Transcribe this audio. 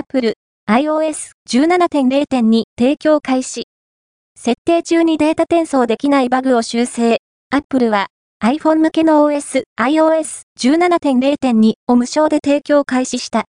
Apple iOS 17.0.2提供開始。設定中にデータ転送できないバグを修正。Apple は iPhone 向けの OS iOS 17.0.2を無償で提供開始した。